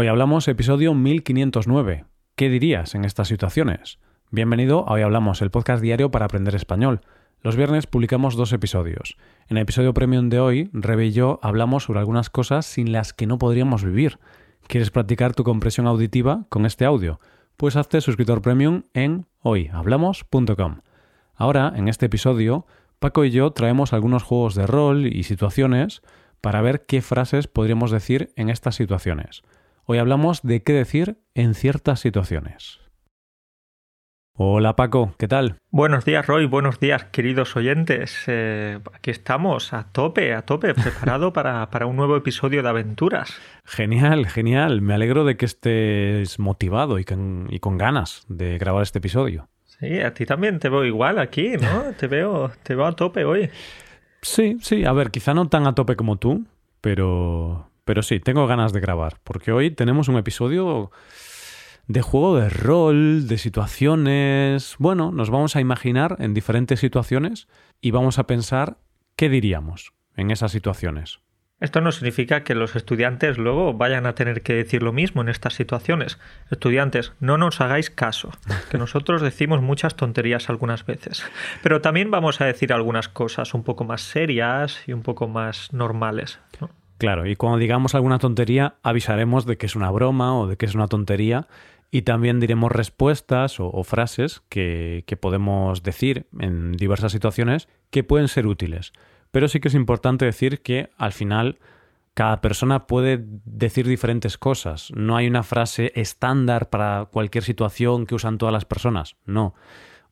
Hoy hablamos episodio 1509. ¿Qué dirías en estas situaciones? Bienvenido a Hoy Hablamos, el podcast diario para aprender español. Los viernes publicamos dos episodios. En el episodio premium de hoy, Rebe y yo hablamos sobre algunas cosas sin las que no podríamos vivir. ¿Quieres practicar tu compresión auditiva con este audio? Pues hazte suscriptor premium en hoyhablamos.com. Ahora, en este episodio, Paco y yo traemos algunos juegos de rol y situaciones para ver qué frases podríamos decir en estas situaciones. Hoy hablamos de qué decir en ciertas situaciones. Hola Paco, ¿qué tal? Buenos días Roy, buenos días queridos oyentes. Eh, aquí estamos a tope, a tope, preparado para, para, un nuevo episodio de aventuras. Genial, genial. Me alegro de que estés motivado y con, y con ganas de grabar este episodio. Sí, a ti también te veo igual aquí, ¿no? te veo, te veo a tope hoy. Sí, sí, a ver, quizá no tan a tope como tú, pero, pero sí, tengo ganas de grabar, porque hoy tenemos un episodio de juego de rol, de situaciones. Bueno, nos vamos a imaginar en diferentes situaciones y vamos a pensar qué diríamos en esas situaciones. Esto no significa que los estudiantes luego vayan a tener que decir lo mismo en estas situaciones. Estudiantes, no nos hagáis caso, que nosotros decimos muchas tonterías algunas veces. Pero también vamos a decir algunas cosas un poco más serias y un poco más normales. ¿no? Claro, y cuando digamos alguna tontería, avisaremos de que es una broma o de que es una tontería y también diremos respuestas o, frases que, que, podemos decir en diversas situaciones que pueden ser útiles. Pero sí que es importante decir que al final cada persona puede decir diferentes cosas. No hay una frase estándar para cualquier situación que usan todas las personas. No.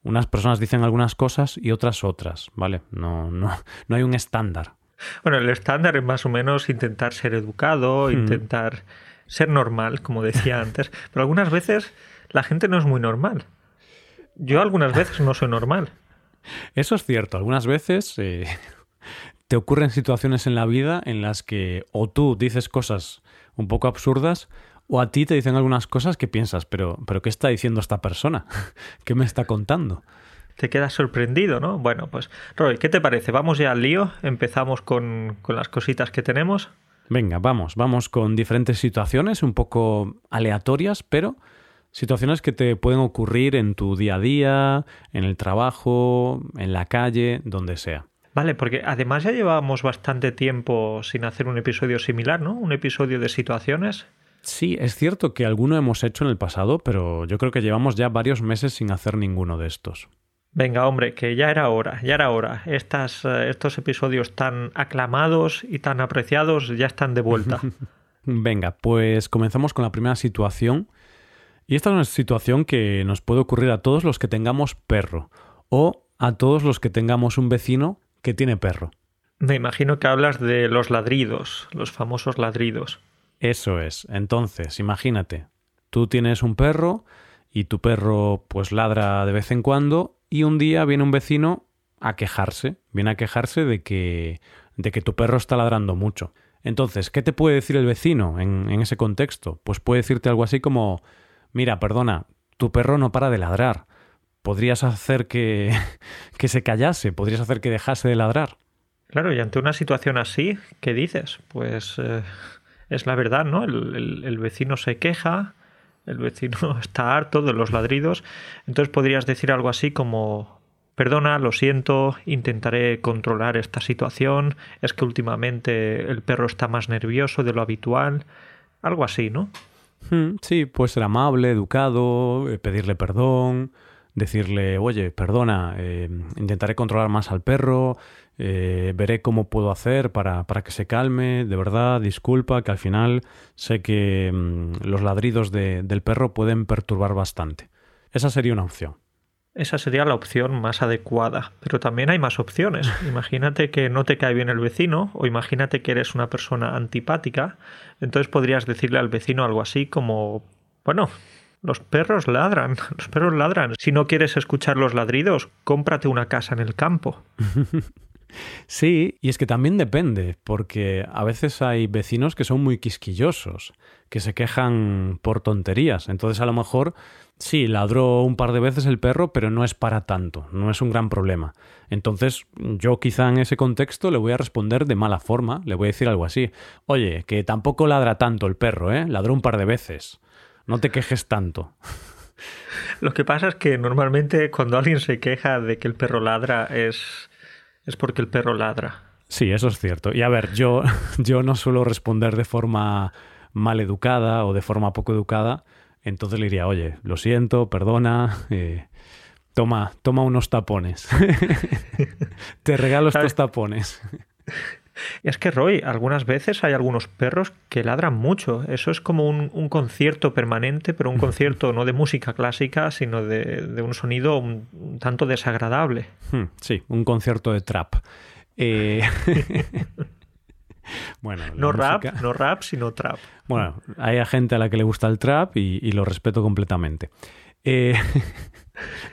Unas personas dicen algunas cosas y otras otras, ¿vale? No, no, no hay un estándar. Bueno, el estándar es más o menos intentar ser educado, intentar ser normal, como decía antes, pero algunas veces la gente no es muy normal. Yo algunas veces no soy normal. Eso es cierto, algunas veces eh, te ocurren situaciones en la vida en las que o tú dices cosas un poco absurdas o a ti te dicen algunas cosas que piensas, pero, pero ¿qué está diciendo esta persona? ¿Qué me está contando? Te quedas sorprendido, ¿no? Bueno, pues Roy, ¿qué te parece? ¿Vamos ya al lío? ¿Empezamos con, con las cositas que tenemos? Venga, vamos, vamos con diferentes situaciones un poco aleatorias, pero situaciones que te pueden ocurrir en tu día a día, en el trabajo, en la calle, donde sea. Vale, porque además ya llevábamos bastante tiempo sin hacer un episodio similar, ¿no? Un episodio de situaciones. Sí, es cierto que alguno hemos hecho en el pasado, pero yo creo que llevamos ya varios meses sin hacer ninguno de estos. Venga, hombre, que ya era hora, ya era hora. Estas, uh, estos episodios tan aclamados y tan apreciados ya están de vuelta. Venga, pues comenzamos con la primera situación. Y esta es una situación que nos puede ocurrir a todos los que tengamos perro o a todos los que tengamos un vecino que tiene perro. Me imagino que hablas de los ladridos, los famosos ladridos. Eso es. Entonces, imagínate, tú tienes un perro y tu perro pues ladra de vez en cuando y un día viene un vecino a quejarse, viene a quejarse de que, de que tu perro está ladrando mucho. Entonces, ¿qué te puede decir el vecino en, ese contexto? Pues puede decirte algo así como, mira, perdona, tu perro no para de ladrar. Podrías hacer que, que se callase, podrías hacer que dejase de ladrar. Claro, y ante una situación así, ¿qué dices? Pues eh, es la verdad, ¿no? El vecino se queja, el vecino está harto de los ladridos, entonces podrías decir algo así como Perdona, lo siento, intentaré controlar esta situación, es que últimamente el perro está más nervioso de lo habitual, algo así, ¿no? Hmm, sí, puede ser amable, educado, eh, pedirle perdón, decirle, oye, perdona, eh, intentaré controlar más al perro, eh, veré cómo puedo hacer para, para, que se calme, de verdad, disculpa, que al final sé que mmm, los ladridos de, del perro pueden perturbar bastante. Esa sería una opción. Esa sería la opción más adecuada, pero también hay más opciones. Imagínate que no te cae bien el vecino o imagínate que eres una persona antipática, entonces podrías decirle al vecino algo así como, bueno, los perros ladran, los perros ladran. Si no quieres escuchar los ladridos, cómprate una casa en el campo. Sí, y es que también depende, porque a veces hay vecinos que son muy quisquillosos, que se quejan por tonterías. Entonces a lo mejor sí, ladró un par de veces el perro, pero no es para tanto, no es un gran problema. Entonces yo quizá en ese contexto le voy a responder de mala forma, le voy a decir algo así. Oye, que tampoco ladra tanto el perro, ¿eh? Ladró un par de veces. No te quejes tanto. Lo que pasa es que normalmente cuando alguien se queja de que el perro ladra es es porque el perro ladra. Sí, eso es cierto. Y a ver, yo, yo no suelo responder de forma mal educada o de forma poco educada, entonces le diría, oye, lo siento, perdona, eh, toma, toma unos tapones. Te regalo estos tapones. Es que, Roy, algunas veces hay algunos perros que ladran mucho. Eso es como un, concierto permanente, pero un concierto no de música clásica, sino de, un sonido un, tanto desagradable. Hmm, sí, un concierto de trap. Eh, bueno, no rap, no rap, sino trap. Bueno, hay gente a la que le gusta el trap y, lo respeto completamente. Eh,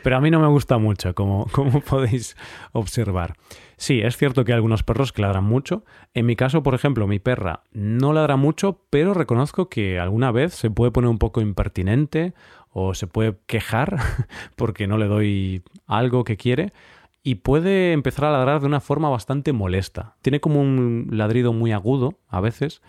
pero a mí no me gusta mucho, como, como podéis observar. Sí, es cierto que hay algunos perros que ladran mucho. En mi caso, por ejemplo, mi perra no ladra mucho, pero reconozco que alguna vez se puede poner un poco impertinente o se puede quejar porque no le doy algo que quiere y puede empezar a ladrar de una forma bastante molesta. Tiene como un ladrido muy agudo a veces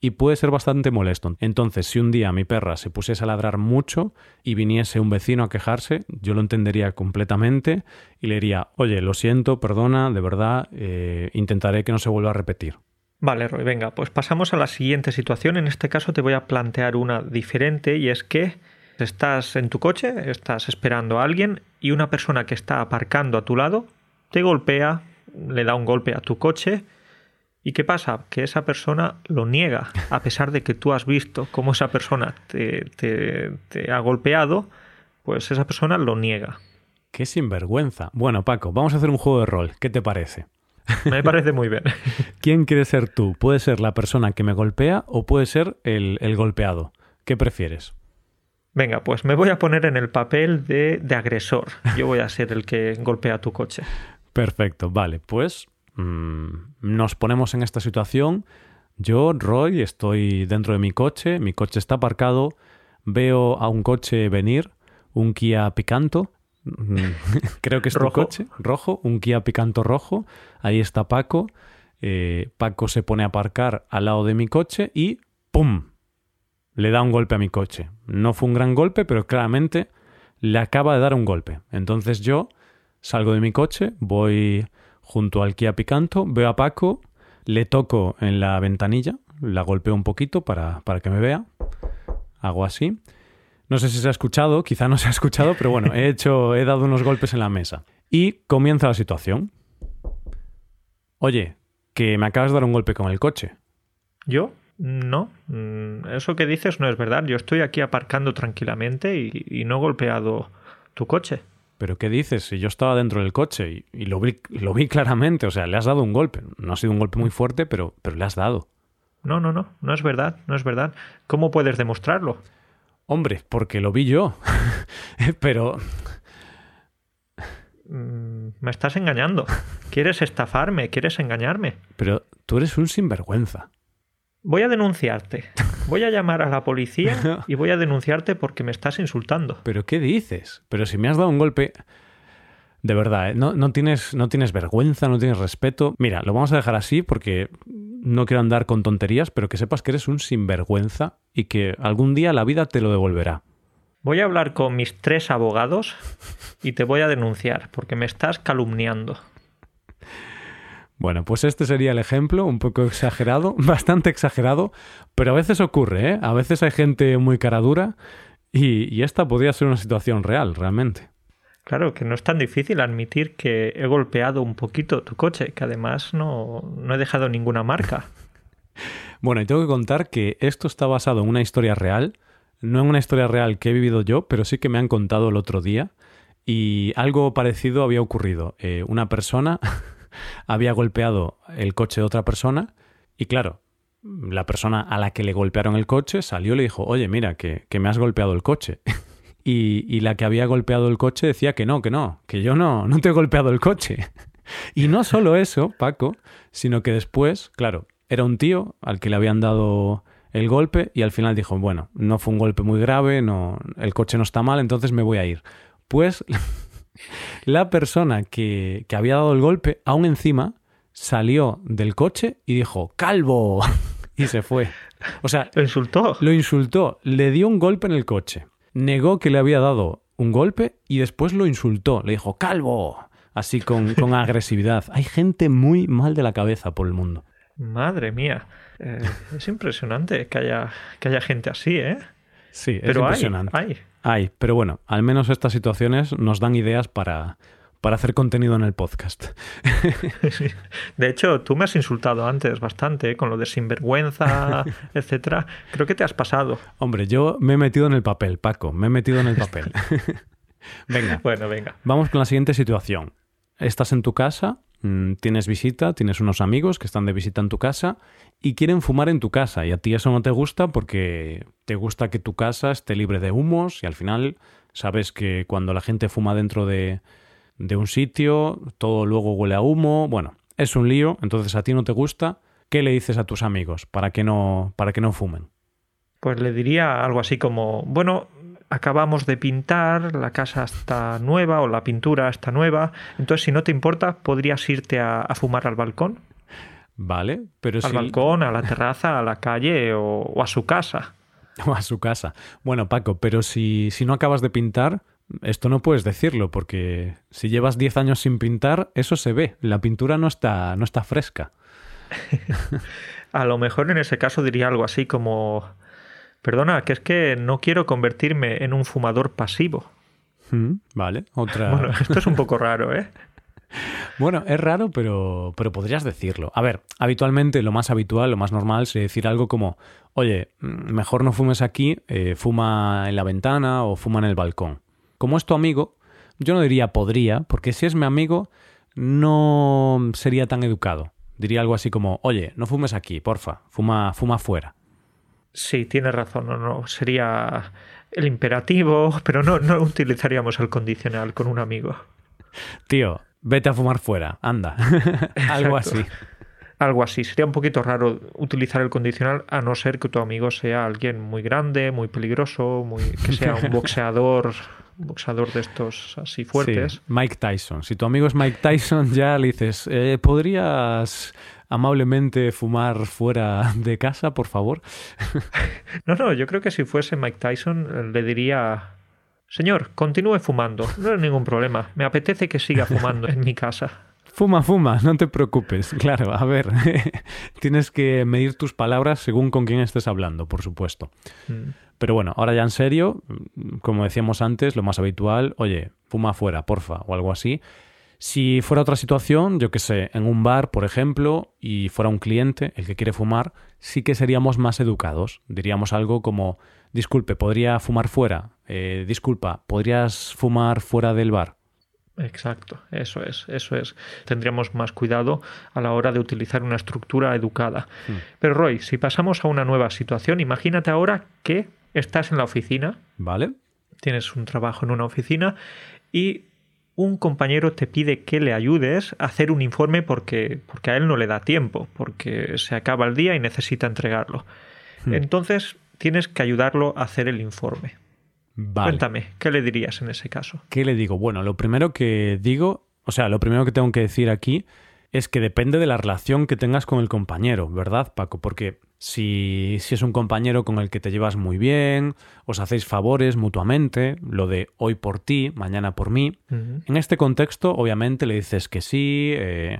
y puede ser bastante molesto. Entonces, si un día mi perra se pusiese a ladrar mucho y viniese un vecino a quejarse, yo lo entendería completamente y le diría, oye, lo siento, perdona, de verdad, eh, intentaré que no se vuelva a repetir. Vale, Roy, venga, pues pasamos a la siguiente situación. En este caso te voy a plantear una diferente y es que estás en tu coche, estás esperando a alguien y una persona que está aparcando a tu lado te golpea, le da un golpe a tu coche ¿Y qué pasa? Que esa persona lo niega, a pesar de que tú has visto cómo esa persona te, ha golpeado, pues esa persona lo niega. Qué sinvergüenza. Bueno, Paco, vamos a hacer un juego de rol. ¿Qué te parece? Me parece muy bien. ¿Quién quiere ser tú? ¿Puede ser la persona que me golpea o puede ser el, golpeado? ¿Qué prefieres? Venga, pues me voy a poner en el papel de, de agresor. Yo voy a ser el que golpea tu coche. Perfecto, vale. Pues Mm, nos ponemos en esta situación. Yo, Roy, estoy dentro de mi coche, mi coche está aparcado, veo a un coche venir, un Kia Picanto, creo que es tu coche, rojo, un Kia Picanto rojo, ahí está Paco, eh, Paco se pone a aparcar al lado de mi coche y ¡pum! Le da un golpe a mi coche. No fue un gran golpe, pero claramente le acaba de dar un golpe. Entonces yo salgo de mi coche, voy junto al Kia Picanto, veo a Paco, le toco en la ventanilla, la golpeo un poquito para, para que me vea, hago así. No sé si se ha escuchado, quizá no se ha escuchado, pero bueno, he hecho, he dado unos golpes en la mesa. Y comienza la situación. Oye, que me acabas de dar un golpe con el coche. ¿Yo? No, mm, eso que dices no es verdad. Yo estoy aquí aparcando tranquilamente y, y no he golpeado tu coche. ¿Pero qué dices? Si yo estaba dentro del coche y, lo, vi, lo vi claramente, o sea, le has dado un golpe. No ha sido un golpe muy fuerte, pero, pero le has dado. No, no, no, no es verdad, no es verdad. ¿Cómo puedes demostrarlo? Hombre, porque lo vi yo. pero... Mm, me estás engañando. ¿Quieres estafarme? ¿Quieres engañarme? Pero tú eres un sinvergüenza. Voy a denunciarte. Voy a llamar a la policía y voy a denunciarte porque me estás insultando. ¿Pero qué dices? Pero si me has dado un golpe... De verdad, ¿eh? no, no, tienes, no tienes vergüenza, no tienes respeto. Mira, lo vamos a dejar así porque no quiero andar con tonterías, pero que sepas que eres un sinvergüenza y que algún día la vida te lo devolverá. Voy a hablar con mis tres abogados y te voy a denunciar porque me estás calumniando. Bueno, pues este sería el ejemplo, un poco exagerado, bastante exagerado, pero a veces ocurre, ¿eh? A veces hay gente muy cara dura y, esta podría ser una situación real, realmente. Claro, que no es tan difícil admitir que he golpeado un poquito tu coche, que además no, no he dejado ninguna marca. bueno, y tengo que contar que esto está basado en una historia real, no en una historia real que he vivido yo, pero sí que me han contado el otro día y algo parecido había ocurrido. Eh, una persona había golpeado el coche de otra persona y claro, la persona a la que le golpearon el coche salió y le dijo, oye, mira, que, me has golpeado el coche. y, la que había golpeado el coche decía que no, que no, que yo no, no te he golpeado el coche. y no solo eso, Paco, sino que después, claro, era un tío al que le habían dado el golpe y al final dijo, bueno, no fue un golpe muy grave, no, el coche no está mal, entonces me voy a ir. Pues la persona que, que había dado el golpe, aún encima, salió del coche y dijo, calvo, y se fue. O sea, ¿Lo insultó? lo insultó, le dio un golpe en el coche, negó que le había dado un golpe y después lo insultó, le dijo, calvo, así con, con agresividad. Hay gente muy mal de la cabeza por el mundo. Madre mía. Eh, es impresionante que haya, que haya gente así, ¿eh? Sí, es Pero impresionante. hay. Hay, pero bueno, al menos estas situaciones nos dan ideas para, para hacer contenido en el podcast. Sí. De hecho, tú me has insultado antes bastante ¿eh? con lo de sinvergüenza, etcétera. Creo que te has pasado. Hombre, yo me he metido en el papel, Paco, me he metido en el papel. Venga, Bueno, venga. vamos con la siguiente situación. Estás en tu casa, tienes visita, tienes unos amigos que están de visita en tu casa y quieren fumar en tu casa. Y a ti eso no te gusta porque te gusta que tu casa esté libre de humos y al final sabes que cuando la gente fuma dentro de, de un sitio todo luego huele a humo, bueno, es un lío, entonces a ti no te gusta, ¿qué le dices a tus amigos para que no para que no fumen? Pues le diría algo así como, bueno, acabamos de pintar, la casa está nueva o la pintura está nueva, entonces si no te importa, podrías irte a, a fumar al balcón, Vale, pero al si balcón, a la terraza, a la calle o, o a su casa. o a su casa. Bueno, Paco, pero si, si no acabas de pintar, esto no puedes decirlo, porque si llevas 10 años sin pintar, eso se ve. La pintura no está, no está fresca. A lo mejor en ese caso diría algo así como, perdona, que es que no quiero convertirme en un fumador pasivo. Mm, Vale, otra. Bueno, esto es un poco raro, ¿eh? Bueno, es raro, pero, pero podrías decirlo. A ver, habitualmente lo más habitual, lo más normal sería decir algo como, oye, mm, mejor no fumes aquí, eh, fuma en la ventana o fuma en el balcón. Como es tu amigo, yo no diría podría, porque si es mi amigo, no sería tan educado. Diría algo así como, oye, no fumes aquí, porfa, fuma, fuma fuera. Sí, tienes razón, no, no, sería el imperativo, pero no, no utilizaríamos el condicional con un amigo. Tío, vete a fumar fuera, anda. algo así. Algo así. Sería un poquito raro utilizar el condicional a no ser que tu amigo sea alguien muy grande, muy peligroso, muy que sea un boxeador, un boxeador de estos así fuertes. Sí, Mike Tyson. Si tu amigo es Mike Tyson, ya le dices, eh, ¿podrías amablemente fumar fuera de casa, por favor? No, no, yo creo que si fuese Mike Tyson eh, le diría, señor, continúe fumando, no hay ningún problema, me apetece que siga fumando en mi casa. Fuma, fuma, no te preocupes. Claro, a ver, tienes que medir tus palabras según con quién estés hablando, por supuesto. Mm. Pero bueno, ahora ya en serio, como decíamos antes, lo más habitual, oye, fuma fuera, porfa, o algo así. Si fuera otra situación, yo que sé, en un bar, por ejemplo, y fuera un cliente el que quiere fumar, sí que seríamos más educados. Diríamos algo como, disculpe, ¿podría fumar fuera? Eh, disculpa, ¿podrías fumar fuera del bar? Exacto, eso es, eso es. Tendríamos más cuidado a la hora de utilizar una estructura educada. Hmm. Pero Roy, si pasamos a una nueva situación, imagínate ahora que estás en la oficina, ¿Vale? tienes un trabajo en una oficina y un compañero te pide que le ayudes a hacer un informe porque, porque a él no le da tiempo, porque se acaba el día y necesita entregarlo. Hmm. Entonces tienes que ayudarlo a hacer el informe. Vale. Cuéntame, ¿qué le dirías en ese caso? ¿Qué le digo? Bueno, lo primero que digo, o sea, lo primero que tengo que decir aquí es que depende de la relación que tengas con el compañero, ¿verdad, Paco? Porque si, si es un compañero con el que te llevas muy bien, os hacéis favores mutuamente, lo de hoy por ti, mañana por mí, en este contexto obviamente le dices que sí, eh,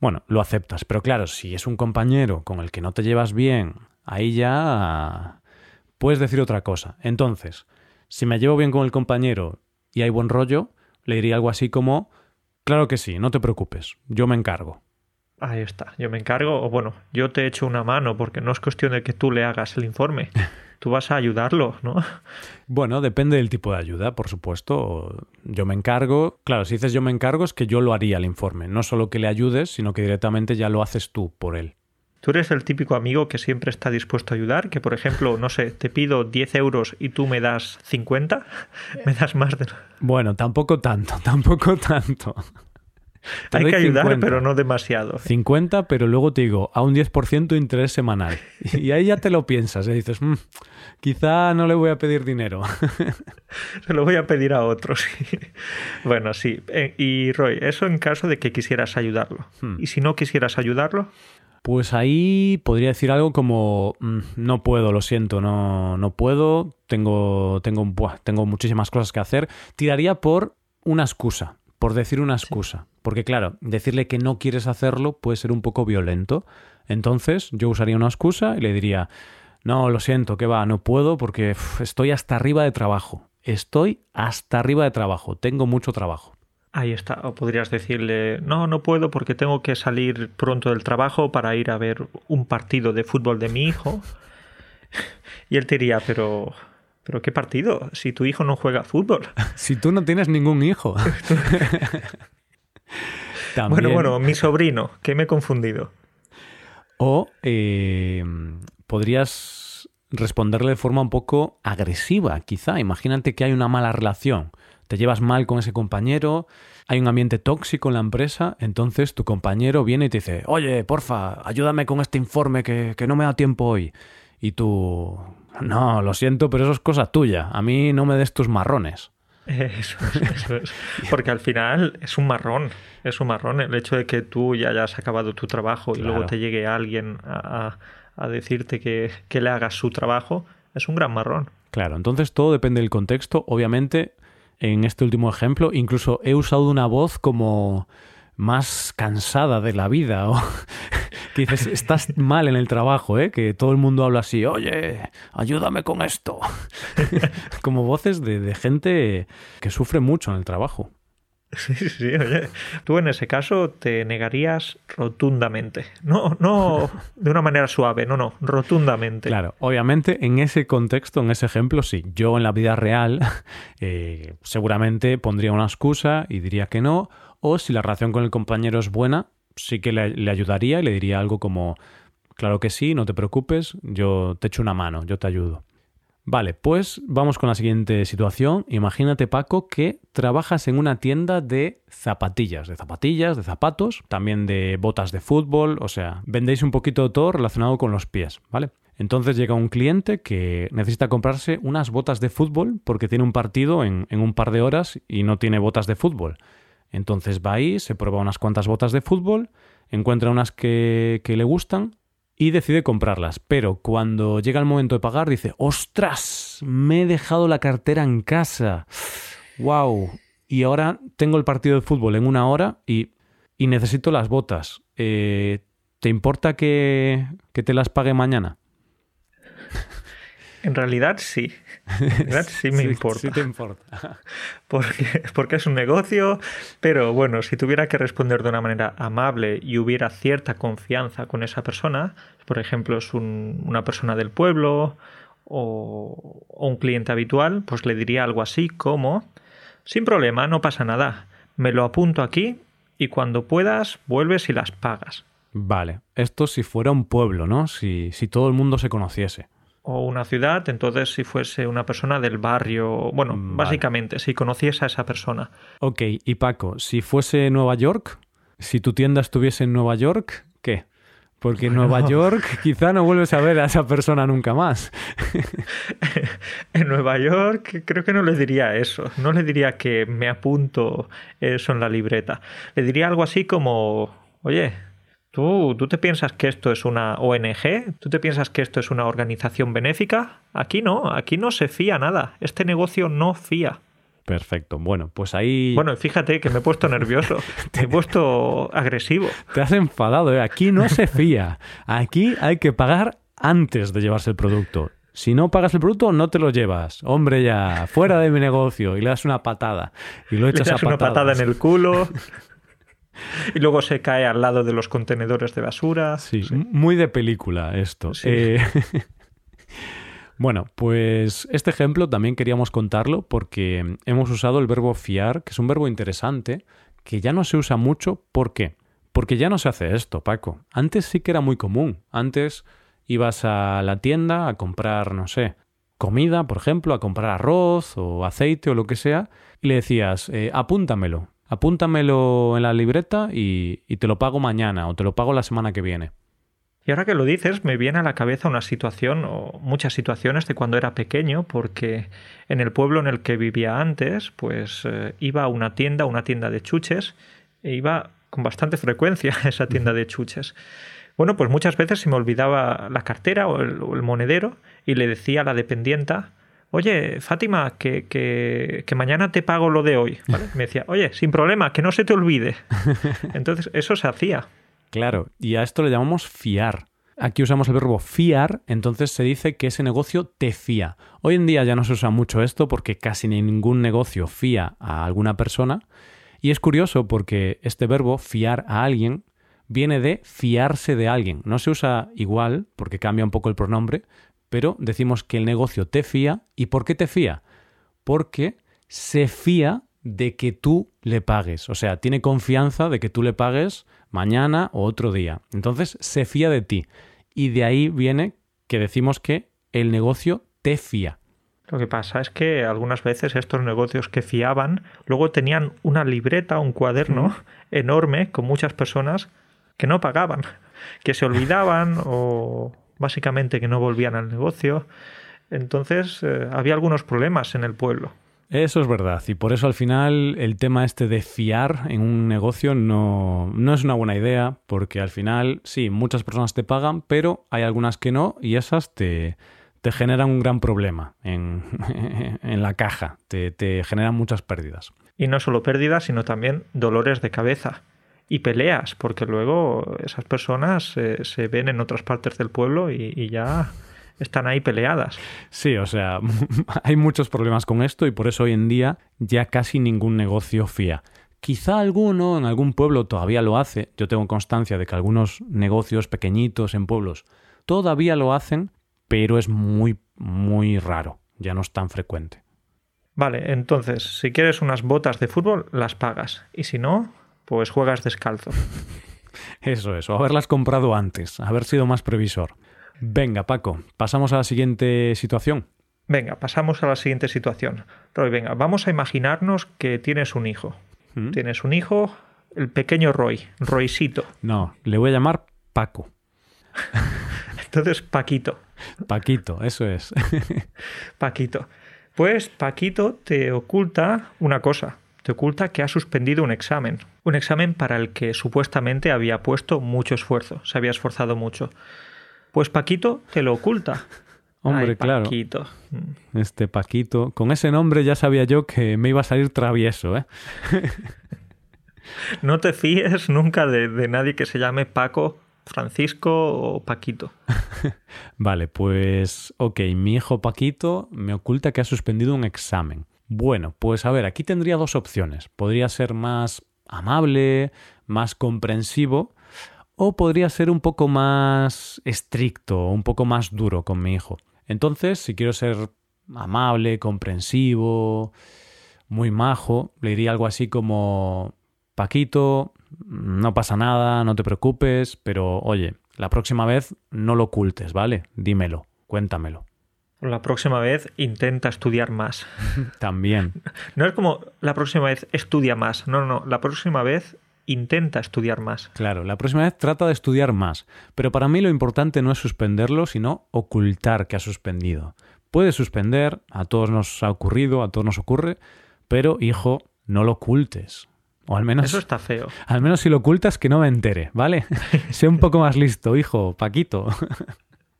bueno, lo aceptas, pero claro, si es un compañero con el que no te llevas bien, ahí ya puedes decir otra cosa. Entonces, si me llevo bien con el compañero y hay buen rollo, le diría algo así como, claro que sí, no te preocupes, yo me encargo. Ahí está, yo me encargo, o bueno, yo te echo una mano porque no es cuestión de que tú le hagas el informe, tú vas a ayudarlo, ¿no? Bueno, depende del tipo de ayuda, por supuesto. Yo me encargo. Claro, si dices yo me encargo es que yo lo haría el informe. No solo que le ayudes, sino que directamente ya lo haces tú por él. Tú eres el típico amigo que siempre está dispuesto a ayudar, que por ejemplo, no sé, te pido 10 euros y tú me das 50, me das más de... Bueno, tampoco tanto, tampoco tanto. Hay que ayudar, pero no demasiado. 50, pero luego te digo, a un 10% de interés semanal. Y ahí ya te lo piensas, y dices, mm, quizá no le voy a pedir dinero. Se lo voy a pedir a otros. bueno, sí. Eh, y Roy, eso en caso de que quisieras ayudarlo. Hmm. ¿Y si no quisieras ayudarlo? Pues ahí podría decir algo como mm, no puedo, lo siento, no, no puedo, tengo, tengo, tengo muchísimas cosas que hacer. Tiraría por una excusa, por decir una excusa. Porque claro, decirle que no quieres hacerlo puede ser un poco violento. Entonces yo usaría una excusa y le diría, no, lo siento, que va, no puedo porque estoy hasta arriba de trabajo. Estoy hasta arriba de trabajo, tengo mucho trabajo. Ahí está. O podrías decirle, no, no puedo porque tengo que salir pronto del trabajo para ir a ver un partido de fútbol de mi hijo. y él te diría, pero, pero ¿qué partido? Si tu hijo no juega fútbol. si tú no tienes ningún hijo. Bueno, bueno, mi sobrino, que me he confundido. O eh, podrías responderle de forma un poco agresiva, quizá. Imagínate que hay una mala relación te llevas mal con ese compañero, hay un ambiente tóxico en la empresa, entonces tu compañero viene y te dice, oye, porfa, ayúdame con este informe que, no me da tiempo hoy. Y tú, no, lo siento, pero eso es cosa tuya, a mí no me des tus marrones. Eso es, Porque al final es un marrón, es un marrón el hecho de que tú ya hayas acabado tu trabajo y luego te llegue alguien a, decirte que, que, le hagas su trabajo, es un gran marrón. Claro, entonces todo depende del contexto. Obviamente, en este último ejemplo. Incluso he usado una voz como más cansada de la vida. O que dices, estás mal en el trabajo, ¿eh? que todo el mundo habla así, oye, ayúdame con esto. como voces de, de gente que sufre mucho en el trabajo. Sí, sí, oye, tú en ese caso te negarías rotundamente. No, no de una manera suave, no, no, rotundamente. Claro, obviamente en ese contexto, en ese ejemplo, sí. Yo en la vida real eh, seguramente pondría una excusa y diría que no. O si la relación con el compañero es buena, sí que le, ayudaría y le diría algo como, claro que sí, no te preocupes, yo te echo una mano, yo te ayudo. Vale, pues vamos con la siguiente situación. Imagínate, Paco, que trabajas en una tienda de zapatillas, de zapatillas, de zapatos, también de botas de fútbol, o sea, vendéis un poquito de todo relacionado con los pies, ¿vale? Entonces llega un cliente que necesita comprarse unas botas de fútbol porque tiene un partido en, un par de horas y no tiene botas de fútbol. Entonces va ahí, se prueba unas cuantas botas de fútbol, encuentra unas que, le gustan y decide comprarlas. Pero cuando llega el momento de pagar, dice, ¡ostras! Me he dejado la cartera en casa. ¡Wow! Y ahora tengo el partido de fútbol en una hora y, y necesito las botas. Eh, ¿Te importa que, que te las pague mañana? En realidad sí. En realidad sí me importa. Sí te importa. Porque, porque es un negocio, pero bueno, si tuviera que responder de una manera amable y hubiera cierta confianza con esa persona, por ejemplo, es una persona del pueblo o, o un cliente habitual, pues le diría algo así como, sin problema, no pasa nada, me lo apunto aquí y cuando puedas vuelves y las pagas. Vale, esto si fuera un pueblo, ¿no? Si, si todo el mundo se conociese o una ciudad, entonces si fuese una persona del barrio, bueno, básicamente, si conociese a esa persona. Ok, y Paco, si fuese Nueva York, si tu tienda estuviese en Nueva York, ¿qué? Porque en Nueva York quizá no vuelves a ver a esa persona nunca más. en Nueva York creo que no le diría eso. No le diría que me apunto eso en la libreta. Le diría algo así como, oye, ¿Tú, ¿Tú te piensas que esto es una ONG? ¿Tú te piensas que esto es una organización benéfica? Aquí no, aquí no se fía nada. Este negocio no fía. Perfecto. Bueno, pues ahí. Bueno, fíjate que me he puesto nervioso. Te he puesto agresivo. Te has enfadado, ¿eh? Aquí no se fía. Aquí hay que pagar antes de llevarse el producto. Si no pagas el producto, no te lo llevas. Hombre, ya, fuera de mi negocio. Y le das una patada. Y lo echas le das una patada en el culo. y luego se cae al lado de los contenedores de basura. Sí, muy de película esto. Eh, bueno, pues este ejemplo también queríamos contarlo porque hemos usado el verbo fiar, que es un verbo interesante, que ya no se usa mucho. ¿Por qué? Porque ya no se hace esto, Paco. Antes sí que era muy común. Antes ibas a la tienda a comprar, no sé, comida, por ejemplo, a comprar arroz o aceite o lo que sea, y le decías, eh, apúntamelo apúntamelo en la libreta y, te lo pago mañana o te lo pago la semana que viene. Y ahora que lo dices, me viene a la cabeza una situación o muchas situaciones de cuando era pequeño, porque en el pueblo en el que vivía antes, pues eh, iba a una tienda, una tienda de chuches, e iba con bastante frecuencia a esa tienda de chuches. Bueno, pues muchas veces se me olvidaba la cartera o el, monedero y le decía a la dependienta, oye, Fátima, que, que, que, mañana te pago lo de hoy. Me decía, oye, sin problema, que no se te olvide. Entonces, eso se hacía. Claro, y a esto le llamamos fiar. Aquí usamos el verbo fiar, entonces se dice que ese negocio te fía. Hoy en día ya no se usa mucho esto porque casi ningún negocio fía a alguna persona. Y es curioso porque este verbo fiar a alguien viene de fiarse de alguien. No se usa igual porque cambia un poco el pronombre, pero decimos que el negocio te fía. ¿Y por qué te fía? Porque se fía de que tú le pagues. O sea, tiene confianza de que tú le pagues mañana o otro día. Entonces se fía de ti. Y de ahí viene que decimos que el negocio te fía. Lo que pasa es que algunas veces estos negocios que fiaban luego tenían una libreta, un cuaderno enorme con muchas personas que no pagaban, que se olvidaban o básicamente que no volvían al negocio. Entonces eh, había algunos problemas en el pueblo. Eso es verdad, y por eso al final el tema este de fiar en un negocio no, no, es una buena idea, porque al final sí, muchas personas te pagan, pero hay algunas que no, y esas te, te generan un gran problema en, en la caja, te, te generan muchas pérdidas. Y no solo pérdidas, sino también dolores de cabeza y peleas, porque luego esas personas eh, se ven en otras partes del pueblo y ya están ahí peleadas. Sí, o sea, hay muchos problemas con esto y por eso hoy en día ya casi ningún negocio fía. Quizá alguno en algún pueblo todavía lo hace. Yo tengo constancia de que algunos negocios pequeñitos en pueblos todavía lo hacen, pero es muy, muy raro. Ya no es tan frecuente. Vale, entonces, si quieres unas botas de fútbol, las pagas. Y si no, pues juegas descalzo. Eso es, o haberlas comprado antes, haber sido más previsor. Venga, Paco, pasamos a la siguiente situación. Venga, pasamos a la siguiente situación. Roy, venga, vamos a imaginarnos que tienes un hijo. ¿Mm? Tienes un hijo, el pequeño Roy, Roycito. No, le voy a llamar Paco. Entonces, Paquito. Paquito, eso es. Paquito. Pues Paquito te oculta una cosa. Te oculta que ha suspendido un examen. Un examen para el que supuestamente había puesto mucho esfuerzo. Se había esforzado mucho. Pues Paquito te lo oculta. Hombre, claro. Paquito. Este Paquito. Con ese nombre ya sabía yo que me iba a salir travieso, ¿eh? no te fíes nunca de, de, nadie que se llame Paco, Francisco o Paquito. vale, pues ok, mi hijo Paquito me oculta que ha suspendido un examen. Bueno, pues a ver, aquí tendría dos opciones. Podría ser más amable, más comprensivo o podría ser un poco más estricto, un poco más duro con mi hijo. Entonces, si quiero ser amable, comprensivo, muy majo, le diría algo así como, Paquito, no pasa nada, no te preocupes, pero oye, la próxima vez no lo ocultes, ¿vale? Dímelo, cuéntamelo. La próxima vez intenta estudiar más. También. No es como la próxima vez estudia más, no, no, la próxima vez intenta estudiar más. Claro, la próxima vez trata de estudiar más. Pero para mí lo importante no es suspenderlo, sino ocultar que ha suspendido. Puede suspender, a todos nos ha ocurrido, a todos nos ocurre, pero hijo, no lo ocultes. O al menos. Eso está feo. Al menos si lo ocultas, que no me entere, ¿vale? sé un poco más listo, hijo, Paquito.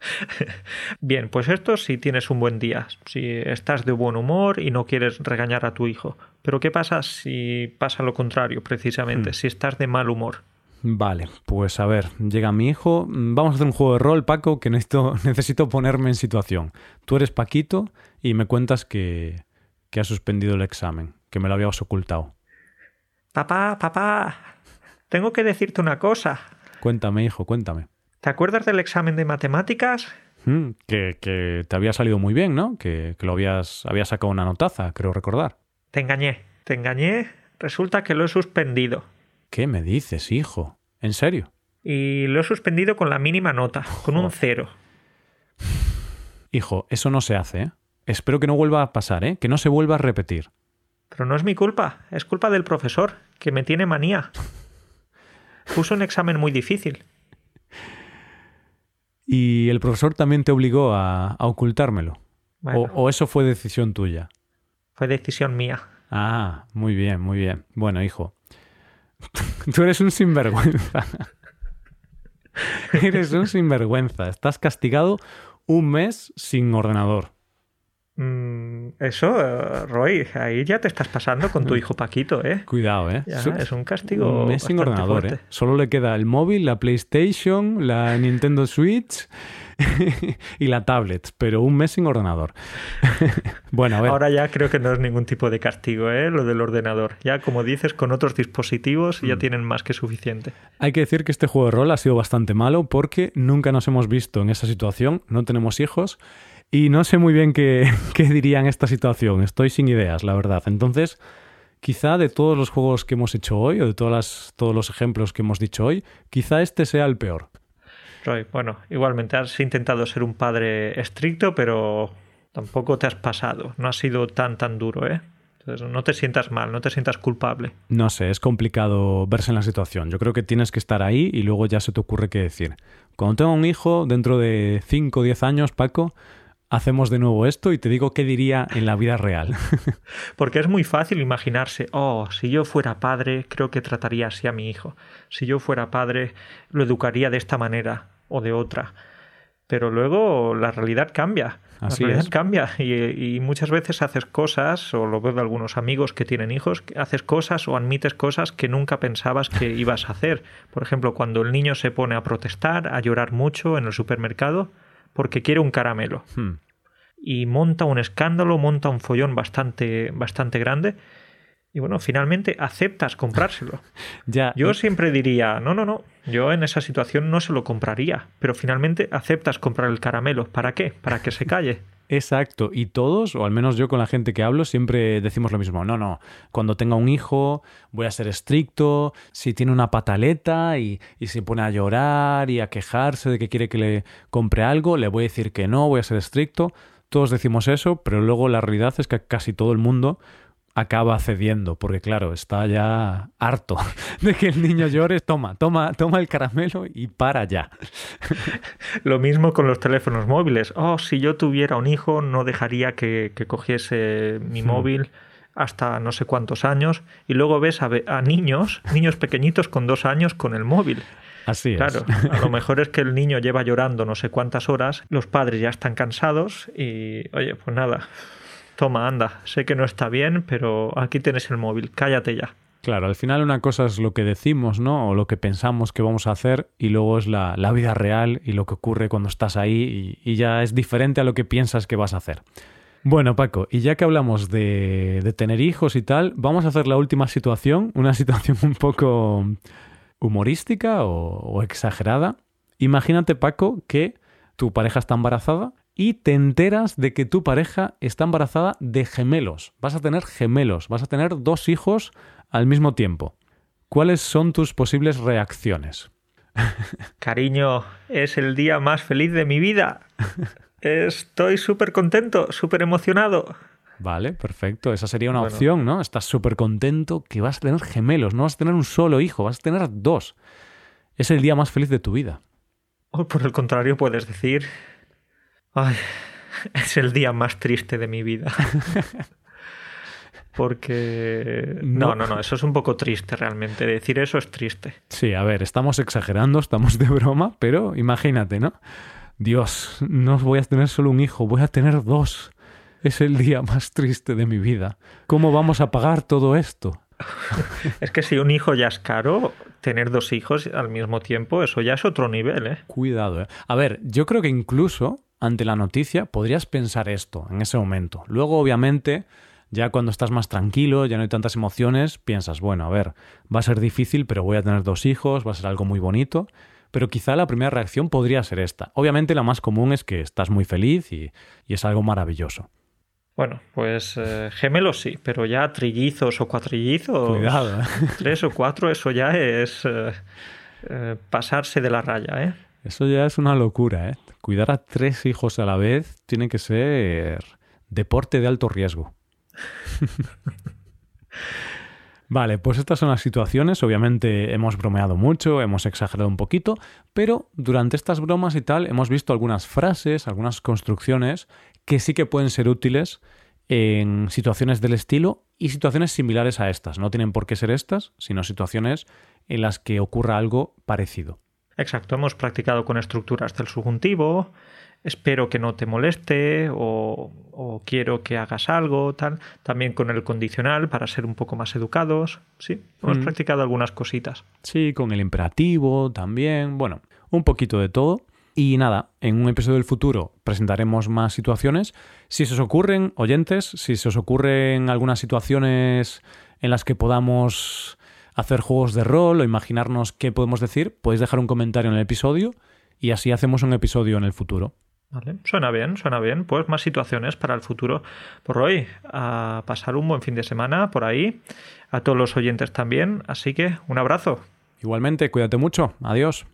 Bien, pues esto si tienes un buen día, si estás de buen humor y no quieres regañar a tu hijo. Pero ¿qué pasa si pasa lo contrario, precisamente, hmm. si estás de mal humor? Vale, pues a ver, llega mi hijo. Vamos a hacer un juego de rol, Paco, que necesito, necesito ponerme en situación. Tú eres Paquito y me cuentas que, que has suspendido el examen, que me lo habías ocultado. Papá, papá, tengo que decirte una cosa. Cuéntame, hijo, cuéntame. ¿Te acuerdas del examen de matemáticas? Hmm, que, que, te había salido muy bien, ¿no? Que, que lo habías, habías sacado una notaza, creo recordar. Te engañé, te engañé. Resulta que lo he suspendido. ¿Qué me dices, hijo? ¿En serio? Y lo he suspendido con la mínima nota, con un cero. Hijo, eso no se hace, ¿eh? Espero que no vuelva a pasar, ¿eh? Que no se vuelva a repetir. Pero no es mi culpa, es culpa del profesor, que me tiene manía. Puso un examen muy difícil. ¿Y el profesor también te obligó a, a ocultármelo? Bueno. O, ¿O eso fue decisión tuya? Fue decisión mía. Ah, muy bien, muy bien. Bueno, hijo. Tú eres un sinvergüenza. eres un sinvergüenza. Estás castigado un mes sin ordenador. Mm, eso, eh, Roy, ahí ya te estás pasando con tu hijo Paquito, ¿eh? Cuidado, ¿eh? Ya, es un castigo. un mes sin ordenador, ¿eh? Solo le queda el móvil, la PlayStation, la Nintendo Switch y la tablet, pero un mes sin ordenador. bueno, a ver. Ahora ya creo que no es ningún tipo de castigo, ¿eh? Lo del ordenador. Ya, como dices, con otros dispositivos Mm. ya tienen más que suficiente. Hay que decir que este juego de rol ha sido bastante malo porque nunca nos hemos visto en esa situación, no tenemos hijos y no sé muy bien qué, qué diría en esta situación. Estoy sin ideas, la verdad. Entonces, quizá de todos los juegos que hemos hecho hoy o de todas las- todos los ejemplos que hemos dicho hoy, quizá este sea el peor. Roy, bueno, igualmente has intentado ser un padre estricto, pero tampoco te has pasado. No has sido tan, tan duro, ¿eh? Entonces, no te sientas mal, no te sientas culpable. No sé, es complicado verse en la situación. Yo creo que tienes que estar ahí y luego ya se te ocurre qué decir. Cuando tenga un hijo, dentro de 5 o 10 años, Paco, hacemos de nuevo esto y te digo qué diría en la vida real. Porque es muy fácil imaginarse, oh, si yo fuera padre, creo que trataría así a mi hijo. Si yo fuera padre, lo educaría de esta manera o de otra. Pero luego la realidad cambia. Así la realidad es. cambia y, y muchas veces haces cosas, o lo veo de algunos amigos que tienen hijos, haces cosas o admites cosas que nunca pensabas que ibas a hacer. Por ejemplo, cuando el niño se pone a protestar, a llorar mucho en el supermercado porque quiere un caramelo Hmm. y monta un escándalo, monta un follón bastante, bastante grande. Y bueno, finalmente aceptas comprárselo. Ya, Yo siempre diría, no, no, no, yo en esa situación no se lo compraría, pero finalmente aceptas comprar el caramelo. ¿Para qué? Para que se calle. Exacto, y todos, o al menos yo con la gente que hablo, siempre decimos lo mismo. No, no, cuando tenga un hijo voy a ser estricto, si tiene una pataleta y, y se pone a llorar y a quejarse de que quiere que le compre algo, le voy a decir que no, voy a ser estricto. Todos decimos eso, pero luego la realidad es que casi todo el mundo acaba cediendo, porque claro, está ya harto de que el niño llore, toma, toma, toma el caramelo y para ya. Lo mismo con los teléfonos móviles. Oh, si yo tuviera un hijo, no dejaría que, que cogiese mi Hmm. móvil hasta no sé cuántos años. Y luego ves a, a niños, niños pequeñitos con dos años con el móvil. Así es. Claro, a lo mejor es que el niño lleva llorando no sé cuántas horas, los padres ya están cansados y, oye, pues nada, toma, anda, sé que no está bien, pero aquí tienes el móvil, cállate ya. Claro, al final una cosa es lo que decimos, ¿no? O lo que pensamos que vamos a hacer y luego es la, la vida real y lo que ocurre cuando estás ahí y, ya es diferente a lo que piensas que vas a hacer. Bueno, Paco, y ya que hablamos de, de tener hijos y tal, vamos a hacer la última situación, una situación un poco humorística o exagerada. Imagínate, Paco, que tu pareja está embarazada y te enteras de que tu pareja está embarazada de gemelos. Vas a tener gemelos, vas a tener dos hijos al mismo tiempo. ¿Cuáles son tus posibles reacciones? Cariño, es el día más feliz de mi vida. Estoy súper contento, súper emocionado. Vale, perfecto. Esa sería una Bueno. opción, ¿no? Estás súper contento que vas a tener gemelos, no vas a tener un solo hijo, vas a tener dos. Es el día más feliz de tu vida. O por el contrario, puedes decir, ay, es el día más triste de mi vida. Porque... No. No, no, eso es un poco triste realmente. Decir eso es triste. Sí, a ver, estamos exagerando, estamos de broma, pero imagínate, ¿no? Dios, no voy a tener solo un hijo, voy a tener dos. Es el día más triste de mi vida. ¿Cómo vamos a pagar todo esto? Es que si un hijo ya es caro, tener dos hijos al mismo tiempo, eso ya es otro nivel, ¿eh? Cuidado, ¿eh? A ver, yo creo que incluso ante la noticia podrías pensar esto en ese momento. Luego, obviamente, ya cuando estás más tranquilo, ya no hay tantas emociones, piensas, bueno, a ver, va a ser difícil, pero voy a tener dos hijos, va a ser algo muy bonito. Pero quizá la primera reacción podría ser esta. Obviamente la más común es que estás muy feliz y, y es algo maravilloso. Bueno, pues eh, gemelos sí, pero ya trillizos o cuatrillizos, Cuidado, ¿eh? tres o cuatro, eso ya es eh, eh, pasarse de la raya, ¿eh? Eso ya es una locura, ¿eh? Cuidar a tres hijos a la vez tiene que ser deporte de alto riesgo. Vale, pues estas son las situaciones. Obviamente hemos bromeado mucho, hemos exagerado un poquito, pero durante estas bromas y tal hemos visto algunas frases, algunas construcciones que sí que pueden ser útiles en situaciones del estilo y situaciones similares a estas. No tienen por qué ser estas, sino situaciones en las que ocurra algo parecido. Exacto, hemos practicado con estructuras del subjuntivo, espero que no te moleste o, quiero que hagas algo, tal. También con el condicional para ser un poco más educados. Sí, hemos mm. practicado algunas cositas. Sí, con el imperativo también. Bueno, un poquito de todo. Y nada, en un episodio del futuro presentaremos más situaciones. Si se os ocurren, oyentes, si se os ocurren algunas situaciones en las que podamos hacer juegos de rol o imaginarnos qué podemos decir, podéis dejar un comentario en el episodio y así hacemos un episodio en el futuro. Vale, suena bien, suena bien. Pues más situaciones para el futuro. Por hoy, a pasar un buen fin de semana por ahí. A todos los oyentes también. Así que un abrazo. Igualmente, cuídate mucho. Adiós.